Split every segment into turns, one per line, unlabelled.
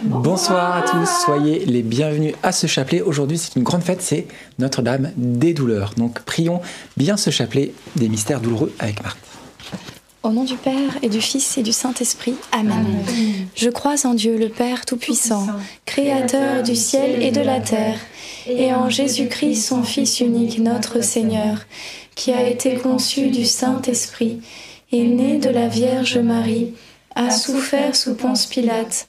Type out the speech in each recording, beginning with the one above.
Bonsoir à tous, soyez les bienvenus à ce chapelet. Aujourd'hui, c'est une grande fête, c'est Notre-Dame des douleurs. Donc prions bien ce chapelet des mystères douloureux avec Marthe.
Au nom du Père et du Fils et du Saint-Esprit. Amen. Je crois en Dieu, le Père Tout-Puissant, Créateur du ciel et de la terre, et en Jésus-Christ, son Fils unique, notre Seigneur, qui a été conçu du Saint-Esprit, est né de la Vierge Marie, a souffert sous Ponce Pilate,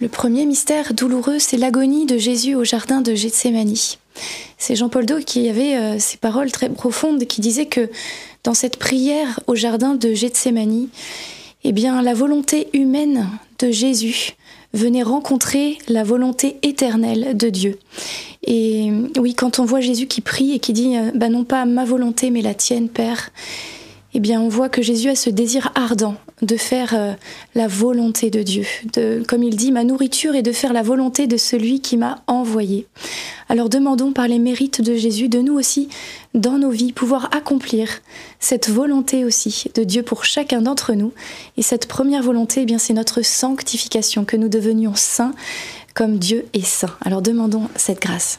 Le premier mystère douloureux, c'est l'agonie de Jésus au jardin de Gethsémani. C'est Jean-Paul II qui avait euh, ces paroles très profondes qui disaient que dans cette prière au jardin de Gethsémani, eh bien, la volonté humaine de Jésus venait rencontrer la volonté éternelle de Dieu. Et oui, quand on voit Jésus qui prie et qui dit euh, bah non pas ma volonté mais la tienne, Père, eh bien on voit que Jésus a ce désir ardent de faire euh, la volonté de Dieu. Comme il dit, ma nourriture est de faire la volonté de celui qui m'a envoyé. Alors demandons par les mérites de Jésus de nous aussi, dans nos vies, pouvoir accomplir cette volonté aussi de Dieu pour chacun d'entre nous. Et cette première volonté, eh bien c'est notre sanctification, que nous devenions saints comme Dieu est saint. Alors demandons cette grâce.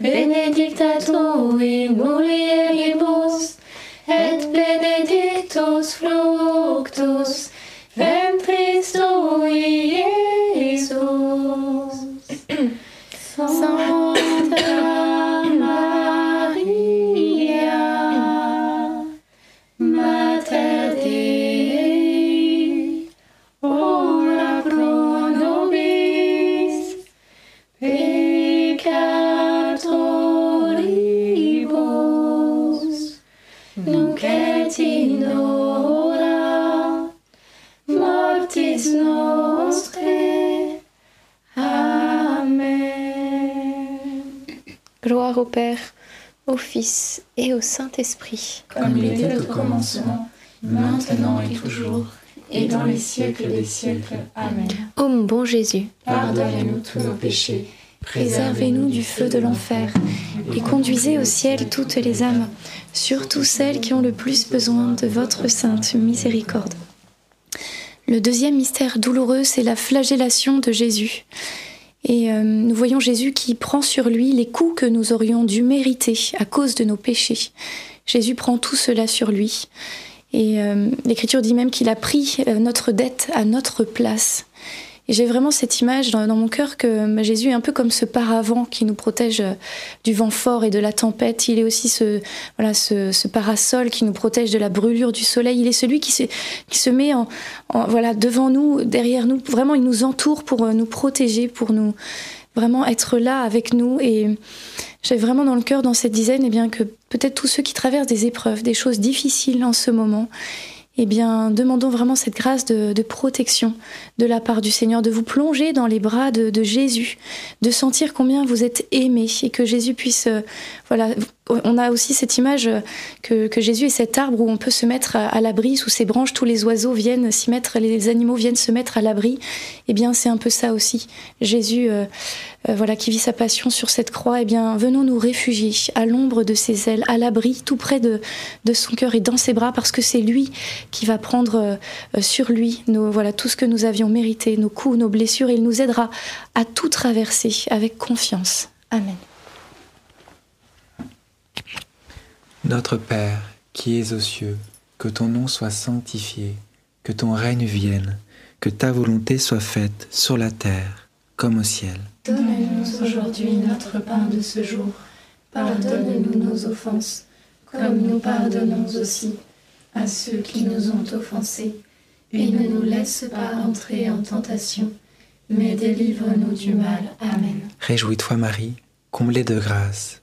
benedicta tu in mulieribus, et benedictus fructus ventris
maintenant et toujours, et dans les siècles des siècles. Amen.
Ô mon bon Jésus,
Pardonnez-nous tous nos péchés,
préservez-nous du feu de l'enfer et conduisez au ciel toutes les âmes, surtout celles qui ont le plus besoin de votre sainte miséricorde. Le deuxième mystère douloureux, c'est la flagellation de Jésus. Et euh, nous voyons Jésus qui prend sur lui les coups que nous aurions dû mériter à cause de nos péchés. Jésus prend tout cela sur lui. Et euh, l'Écriture dit même qu'il a pris euh, notre dette à notre place. Et j'ai vraiment cette image dans, mon cœur que bah, Jésus est un peu comme ce paravent qui nous protège euh, du vent fort et de la tempête. Il est aussi ce, parasol qui nous protège de la brûlure du soleil. Il est celui qui se, met en, voilà, devant nous, derrière nous. Vraiment, il nous entoure pour nous protéger, pour nous vraiment être là avec nous. Et j'ai vraiment dans le cœur, dans cette dizaine, eh bien, que peut-être tous ceux qui traversent des épreuves, des choses difficiles en ce moment, eh bien, demandons vraiment cette grâce de, protection de la part du Seigneur, de vous plonger dans les bras de, de Jésus, de sentir combien vous êtes aimé et que Jésus puisse, euh, voilà, on a aussi cette image euh, que, que Jésus est cet arbre où on peut se mettre à, l'abri, sous ses branches, tous les oiseaux viennent s'y mettre, les animaux viennent se mettre à l'abri. Eh bien, c'est un peu ça aussi. Jésus, euh, euh, voilà, qui vit sa passion sur cette croix, eh bien, venons nous réfugier à l'ombre de ses ailes, à l'abri, tout près de, son cœur et dans ses bras, parce que c'est lui qui va prendre sur lui nos, voilà, tout ce que nous avions mérité, nos coups, nos blessures, et il nous aidera à tout traverser avec confiance. Amen.
Notre Père, qui es aux cieux, que ton nom soit sanctifié, que ton règne vienne, que ta volonté soit faite sur la terre comme au ciel.
Donne-nous aujourd'hui notre pain de ce jour. Pardonne-nous nos offenses, comme nous pardonnons aussi à ceux qui nous ont offensés. Et ne nous laisse pas entrer en tentation, mais délivre-nous du mal. Amen.
Réjouis-toi Marie, comblée de grâce,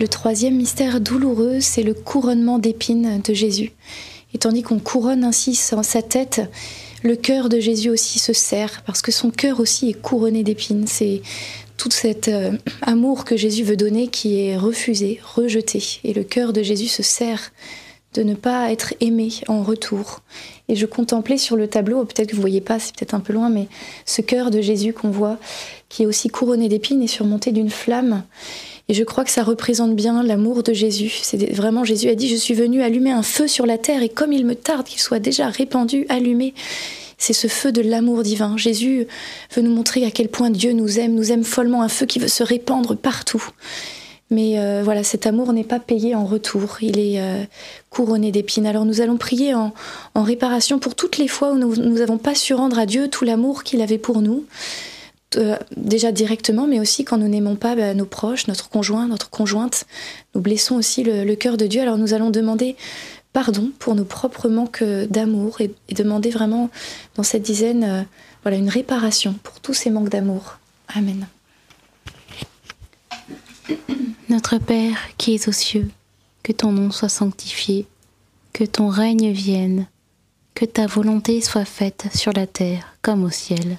Le troisième mystère douloureux, c'est le couronnement d'épines de Jésus. Et tandis qu'on couronne ainsi sa tête, le cœur de Jésus aussi se serre, parce que son cœur aussi est couronné d'épines. C'est tout cet euh, amour que Jésus veut donner qui est refusé, rejeté. Et le cœur de Jésus se serre de ne pas être aimé en retour. Et je contemplais sur le tableau, peut-être que vous voyez pas, c'est peut-être un peu loin, mais ce cœur de Jésus qu'on voit, qui est aussi couronné d'épines et surmonté d'une flamme. Et je crois que ça représente bien l'amour de Jésus. C'est vraiment Jésus a dit je suis venu allumer un feu sur la terre et comme il me tarde qu'il soit déjà répandu, allumé. C'est ce feu de l'amour divin. Jésus veut nous montrer à quel point Dieu nous aime, nous aime follement, un feu qui veut se répandre partout. Mais euh, voilà, cet amour n'est pas payé en retour, il est euh, couronné d'épines. Alors nous allons prier en, en réparation pour toutes les fois où nous n'avons pas su rendre à Dieu tout l'amour qu'il avait pour nous, Euh, déjà directement, mais aussi quand nous n'aimons pas bah, nos proches, notre conjoint, notre conjointe. Nous blessons aussi le, cœur de Dieu. Alors nous allons demander pardon pour nos propres manques d'amour et, et demander vraiment dans cette dizaine euh, voilà, une réparation pour tous ces manques d'amour. Amen.
Notre Père qui es aux cieux, que ton nom soit sanctifié, que ton règne vienne, que ta volonté soit faite sur la terre comme au ciel.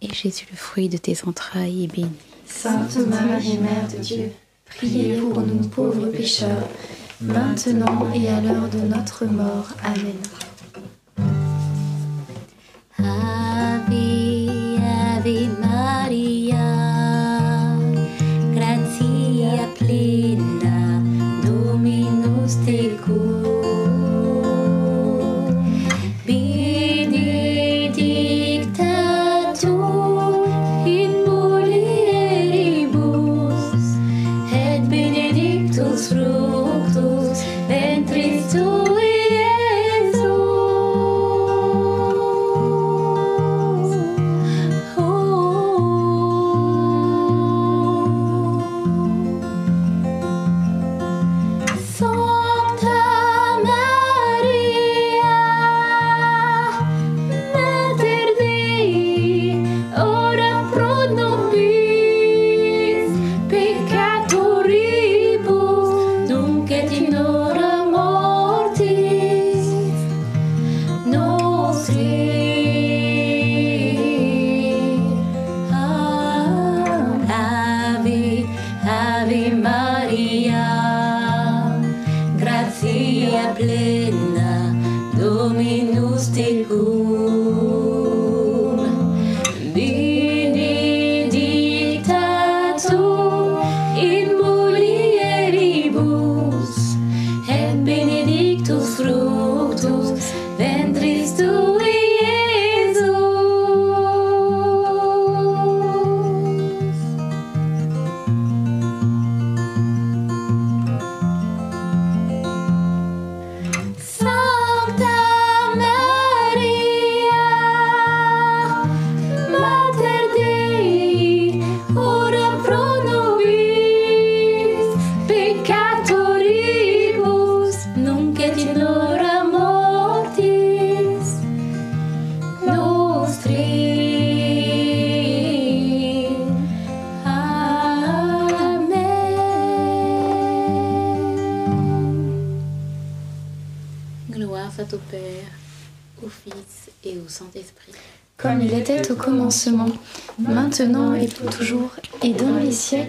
et Jésus, le fruit de tes entrailles, est béni.
Sainte Marie, Mère de Dieu, priez pour nous pauvres pécheurs, maintenant et à l'heure de notre mort. Amen.
Ave,
to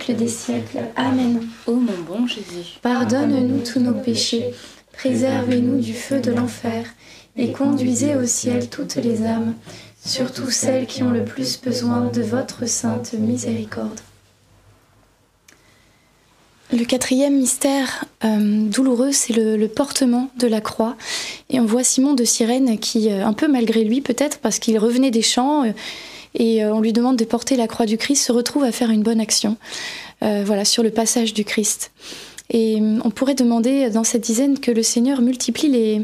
siècles des siècles. Amen.
Ô mon bon Jésus,
Pardonne-nous tous nos péchés, préservez-nous du feu de l'enfer, et conduisez au ciel toutes les âmes, surtout celles qui ont le plus besoin de votre sainte miséricorde. Le quatrième mystère euh, douloureux, c'est le, le portement de la croix. Et on voit Simon de Cyrène qui, euh, un peu malgré lui peut-être, parce qu'il revenait des champs, euh, et euh, on lui demande de porter la croix du Christ, se retrouve à faire une bonne action. euh, voilà, sur le passage du Christ. Et euh, on pourrait demander dans cette dizaine que le Seigneur multiplie les,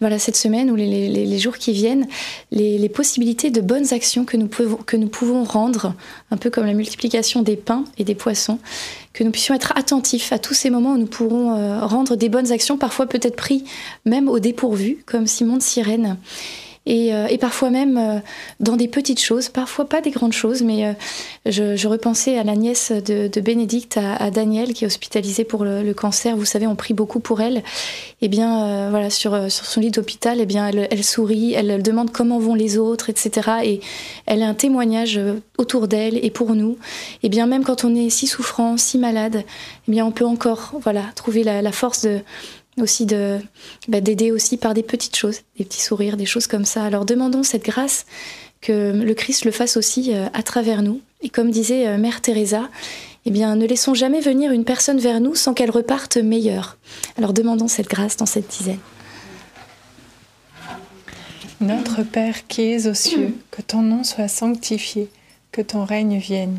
voilà, cette semaine ou les, jours qui viennent, les, possibilités de bonnes actions que nous, pouvons, que nous pouvons rendre, un peu comme la multiplication des pains et des poissons, que nous puissions être attentifs à tous ces moments où nous pourrons euh, rendre des bonnes actions, parfois peut-être pris même au dépourvu, comme Simon de Cyrène. Et, euh, et parfois même euh, dans des petites choses, parfois pas des grandes choses, mais euh, je, je repensais à la nièce de, de Bénédicte, à, à Daniel, qui est hospitalisée pour le, le cancer. Vous savez, on prie beaucoup pour elle. Et bien, euh, voilà, sur, sur son lit d'hôpital, eh bien, elle, elle sourit, elle, demande comment vont les autres, etc. Et elle a un témoignage autour d'elle et pour nous. Et bien, même quand on est si souffrant, si malade, eh bien, on peut encore, voilà, trouver la, la force de aussi bah, d'aider aussi par des petites choses, des petits sourires, des choses comme ça. Alors demandons cette grâce que le Christ le fasse aussi euh, à travers nous. Et comme disait euh, Mère Teresa, eh bien ne laissons jamais venir une personne vers nous sans qu'elle reparte meilleure. Alors demandons cette grâce dans cette dizaine.
Notre Père qui es aux cieux, que ton nom soit sanctifié, que ton règne vienne,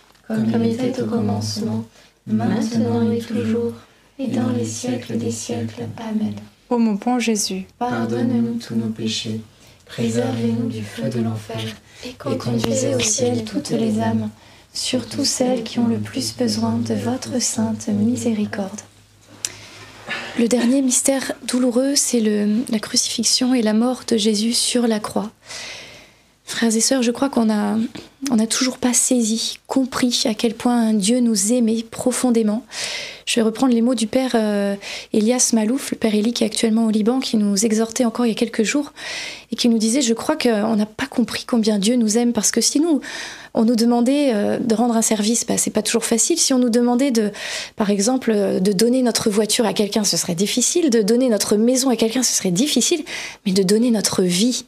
Comme il était au commencement, maintenant et toujours, et dans les siècles des siècles. Amen.
Ô mon bon Jésus,
Pardonne-nous tous nos péchés, préservez-nous du feu de l'enfer, et conduisez au ciel toutes les âmes,
surtout celles qui ont le plus besoin de votre sainte miséricorde. Le dernier mystère douloureux, c'est la crucifixion et la mort de Jésus sur la croix. Frères et sœurs, je crois qu'on a, on n'a toujours pas saisi, compris à quel point Dieu nous aimait profondément, Je vais reprendre les mots du père euh, Elias Malouf, le père Élie qui est actuellement au Liban, qui nous exhortait encore il y a quelques jours et qui nous disait Je crois qu'on n'a pas compris combien Dieu nous aime parce que si nous, on nous demandait euh, de rendre un service, bah, c'est pas toujours facile. Si on nous demandait de, par exemple, euh, de donner notre voiture à quelqu'un, ce serait difficile. De donner notre maison à quelqu'un, ce serait difficile. Mais de donner notre vie,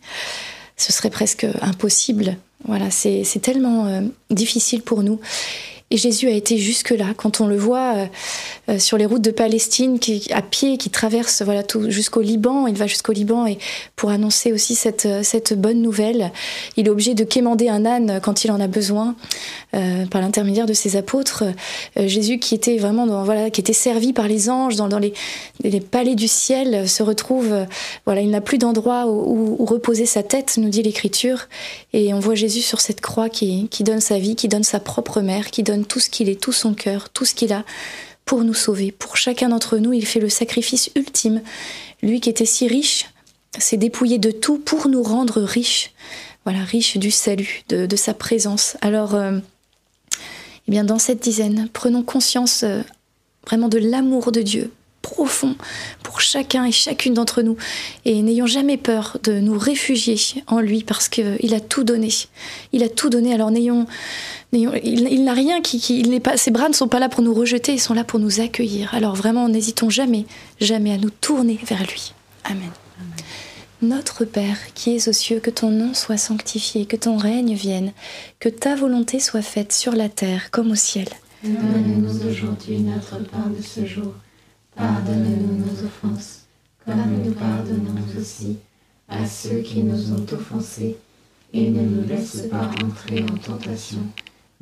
ce serait presque impossible. Voilà, c'est tellement euh, difficile pour nous. Et Jésus a été jusque-là, quand on le voit euh, euh, sur les routes de Palestine, à pied, qui traverse voilà, jusqu'au Liban. Il va jusqu'au Liban et pour annoncer aussi cette, euh, cette bonne nouvelle. Il est obligé de quémander un âne quand il en a besoin, par l'intermédiaire de ses apôtres. Jésus, qui était vraiment voilà, qui était servi par les anges dans, les, palais du ciel, se retrouve, voilà, il n'a plus d'endroit où, où reposer sa tête, nous dit l'Écriture. Et on voit Jésus sur cette croix qui, qui donne sa vie, qui donne sa propre mère, qui donne tout ce qu'il est, tout son cœur, tout ce qu'il a pour nous sauver. Pour chacun d'entre nous, il fait le sacrifice ultime. Lui qui était si riche, s'est dépouillé de tout pour nous rendre riches. Voilà, riches du salut, de, de sa présence. Alors, euh, eh bien, dans cette dizaine, prenons conscience euh, vraiment de l'amour de Dieu profond pour chacun et chacune d'entre nous. Et n'ayons jamais peur de nous réfugier en lui parce qu'il a tout donné. Il a tout donné. Alors n'ayons- il, il n'a rien qui, qui- il n'est pas, ses bras ne sont pas là pour nous rejeter, ils sont là pour nous accueillir. Alors vraiment, n'hésitons jamais, jamais à nous tourner vers lui. Amen. Notre Père qui es aux cieux, que ton nom soit sanctifié, que ton règne vienne, que ta volonté soit faite sur la terre comme au ciel.
Donne-nous aujourd'hui notre pain de ce jour. Pardonne-nous nos offenses, comme nous pardonnons aussi à ceux qui nous ont offensés. Et ne nous laisse pas entrer en tentation,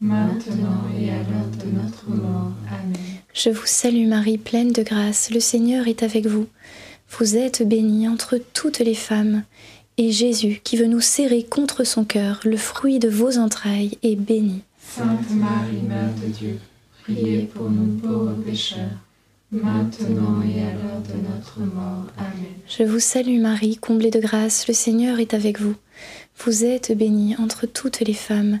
maintenant et à l'heure de notre mort. Amen.
Je vous salue Marie, pleine de grâce, le Seigneur est avec vous. Vous êtes bénie entre toutes les femmes, et Jésus, qui veut nous serrer contre son cœur, le fruit de vos entrailles, est béni.
Sainte Marie, Mère de Dieu, priez pour nous pauvres pécheurs, maintenant et à l'heure de notre mort. Amen.
Je vous salue Marie, comblée de grâce, le Seigneur est avec vous. Vous êtes bénie entre toutes les femmes,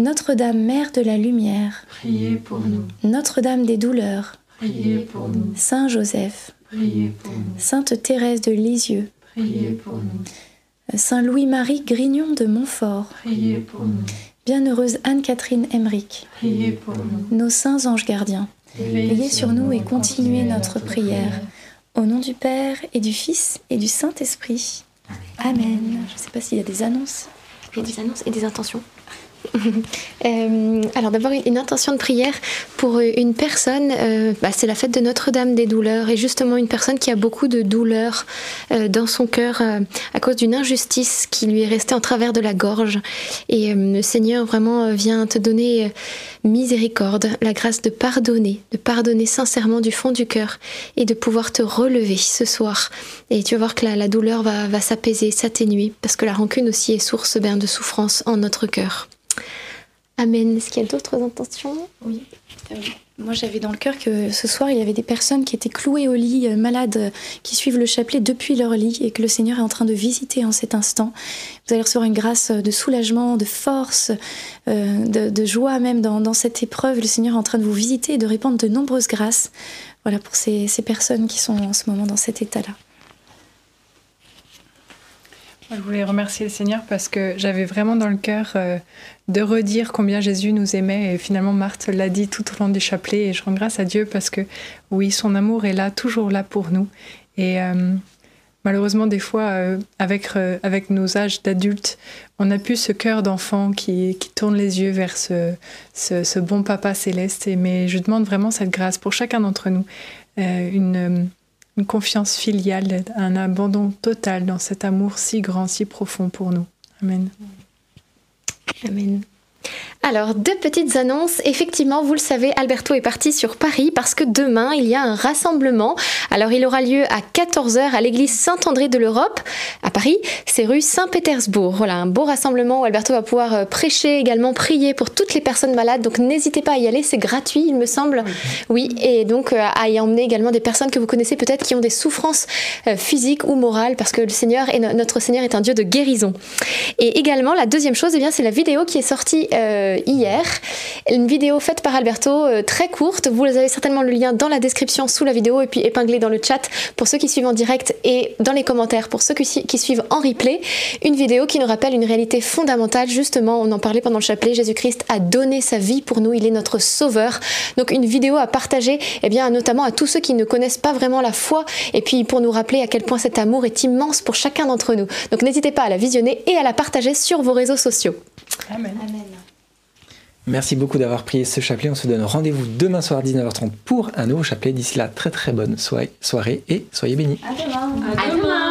Notre-Dame, Mère de la Lumière,
priez pour nous.
Notre-Dame des douleurs,
priez pour nous.
Saint Joseph,
priez pour nous.
Sainte Thérèse de Lisieux,
priez pour nous.
Saint Louis-Marie Grignon de Montfort,
priez pour nous.
Bienheureuse Anne-Catherine Emmerich,
priez pour nous.
Nos saints anges gardiens, veillez sur nous et continuez notre prière. Au nom du Père et du Fils et du Saint-Esprit. Amen. Je ne sais pas s'il y a des annonces.
Il y a des annonces et des intentions. Euh, alors d'abord une intention de prière pour euh, une personne, euh, bah, c'est la fête de Notre-Dame des douleurs. Et justement une personne qui a beaucoup de douleurs dans son cœur à cause d'une injustice qui lui est restée en travers de la gorge. Et le Seigneur vraiment vient te donner miséricorde, la grâce de pardonner, de pardonner sincèrement du fond du cœur et de pouvoir te relever ce soir. Et tu vas voir que la, douleur va, va s'apaiser, s'atténuer parce que la rancune aussi est source ben, de souffrance en notre cœur. Amen. Est-ce qu'il y a d'autres intentions?
Oui. Euh, moi, j'avais dans le cœur que ce soir, il y avait des personnes qui étaient clouées au lit, euh, malades, euh, qui suivent le chapelet depuis leur lit et que le Seigneur est en train de visiter en cet instant. Vous allez recevoir une grâce de soulagement, de force, de, joie même dans, cette épreuve. Le Seigneur est en train de vous visiter et de répandre de nombreuses grâces voilà, pour ces personnes qui sont en ce moment dans cet état-là.
Je voulais remercier le Seigneur parce que j'avais vraiment dans le cœur euh, de redire combien Jésus nous aimait. Et finalement, Marthe l'a dit tout au long du chapelet. Et je rends grâce à Dieu parce que, oui, son amour est là, toujours là pour nous. Et euh, malheureusement, des fois, euh, avec, avec nos âges d'adultes, on n'a plus ce cœur d'enfant qui, qui, tourne les yeux vers ce, ce, bon papa céleste. Et, mais je demande vraiment cette grâce pour chacun d'entre nous. une une confiance filiale, un abandon total dans cet amour si grand, si profond pour nous. Amen.
Amen. Alors, deux petites annonces. Effectivement, vous le savez, Alberto est parti sur Paris parce que demain, il y a un rassemblement. Alors, il aura lieu à 14h à l'église Saint-André de l'Europe à Paris. C'est rue Saint-Pétersbourg. Voilà, un beau rassemblement où Alberto va pouvoir euh, prêcher, également prier pour toutes les personnes malades. Donc, n'hésitez pas à y aller. C'est gratuit, il me semble. Oui, et donc euh, à y emmener également des personnes que vous connaissez peut-être qui ont des souffrances euh, physiques ou morales parce que notre Seigneur est un Dieu de guérison. Et également, la deuxième chose, eh bien, c'est la vidéo qui est sortie hier. Une vidéo faite par Alberto, euh, très courte. Vous avez certainement le lien dans la description sous la vidéo et puis épinglé dans le chat pour ceux qui suivent en direct et dans les commentaires pour ceux qui, suivent en replay. Une vidéo qui nous rappelle une réalité fondamentale. Justement, on en parlait pendant le chapelet. Jésus-Christ a donné sa vie pour nous. Il est notre sauveur. Donc une vidéo à partager, eh bien, notamment à tous ceux qui ne connaissent pas vraiment la foi et puis pour nous rappeler à quel point cet amour est immense pour chacun d'entre nous. Donc n'hésitez pas à la visionner et à la partager sur vos réseaux sociaux.
Amen.
Amen.
Merci beaucoup d'avoir prié ce chapelet. On se donne rendez-vous demain soir à 19h30 pour un nouveau chapelet. D'ici là, très très bonne soirée et soyez bénis.
À demain. À demain.